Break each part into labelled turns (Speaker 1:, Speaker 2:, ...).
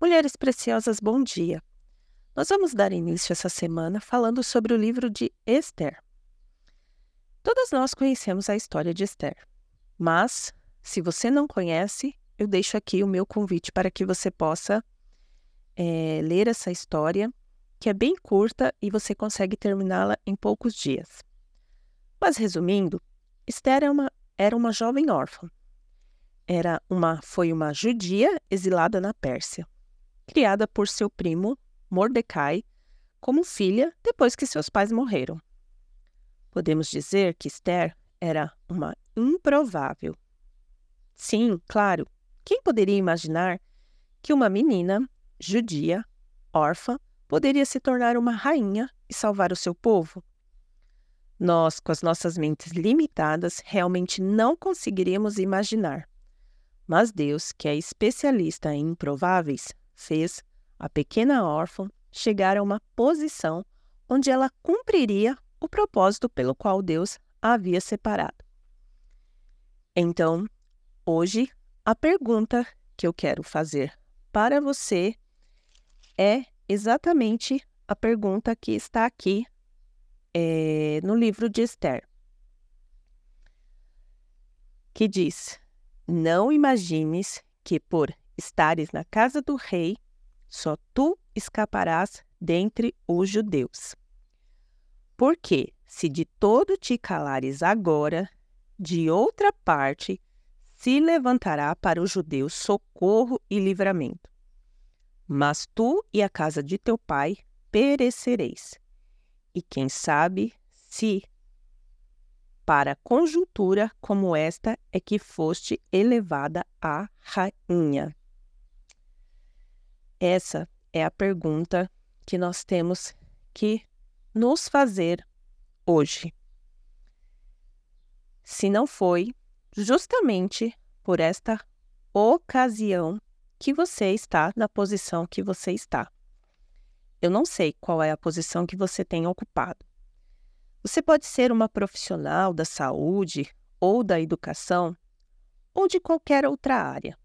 Speaker 1: Mulheres preciosas, bom dia. Nós vamos dar início essa semana falando sobre o livro de Esther. Todas nós conhecemos a história de Esther, mas se você não conhece, eu deixo aqui o meu convite para que você possa é, ler essa história, que é bem curta e você consegue terminá-la em poucos dias. Mas resumindo, Esther é uma, era uma jovem órfã. Era uma, foi uma judia exilada na Pérsia criada por seu primo, Mordecai, como filha depois que seus pais morreram. Podemos dizer que Esther era uma improvável. Sim, claro, quem poderia imaginar que uma menina judia, órfã, poderia se tornar uma rainha e salvar o seu povo? Nós, com as nossas mentes limitadas, realmente não conseguiríamos imaginar. Mas Deus, que é especialista em improváveis, fez a pequena órfã chegar a uma posição onde ela cumpriria o propósito pelo qual Deus a havia separado. Então, hoje, a pergunta que eu quero fazer para você é exatamente a pergunta que está aqui é, no livro de Esther, que diz: Não imagines que por estares na casa do rei, só tu escaparás dentre os judeus. Porque, se de todo te calares agora, de outra parte se levantará para os judeus socorro e livramento. Mas tu e a casa de teu pai perecereis. E quem sabe se para conjuntura como esta é que foste elevada a rainha. Essa é a pergunta que nós temos que nos fazer hoje. Se não foi justamente por esta ocasião que você está na posição que você está. Eu não sei qual é a posição que você tem ocupado. Você pode ser uma profissional da saúde ou da educação ou de qualquer outra área.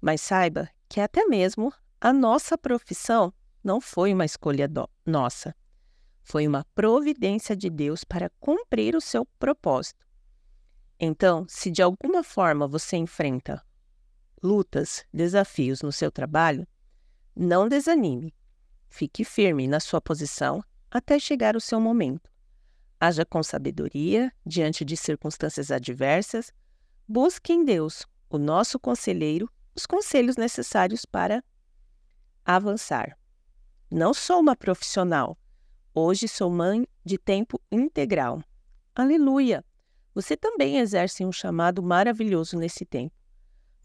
Speaker 1: Mas saiba que até mesmo a nossa profissão não foi uma escolha nossa. Foi uma providência de Deus para cumprir o seu propósito. Então, se de alguma forma você enfrenta lutas, desafios no seu trabalho, não desanime. Fique firme na sua posição até chegar o seu momento. Haja com sabedoria diante de circunstâncias adversas. Busque em Deus, o nosso conselheiro, os conselhos necessários para avançar. Não sou uma profissional. Hoje sou mãe de tempo integral. Aleluia! Você também exerce um chamado maravilhoso nesse tempo.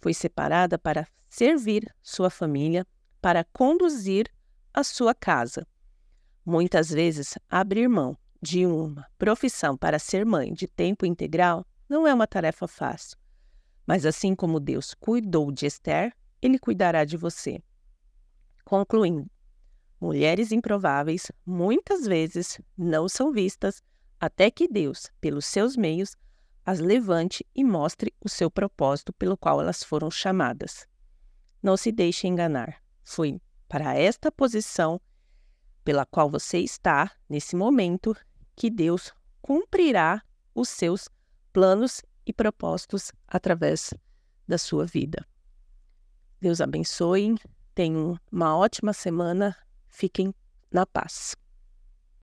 Speaker 1: Foi separada para servir sua família, para conduzir a sua casa. Muitas vezes, abrir mão de uma profissão para ser mãe de tempo integral não é uma tarefa fácil. Mas assim como Deus cuidou de Esther, ele cuidará de você. Concluindo, mulheres improváveis muitas vezes não são vistas até que Deus, pelos seus meios, as levante e mostre o seu propósito pelo qual elas foram chamadas. Não se deixe enganar. Foi para esta posição pela qual você está nesse momento que Deus cumprirá os seus planos e propósitos através da sua vida. Deus abençoe Tenham uma ótima semana. Fiquem na paz.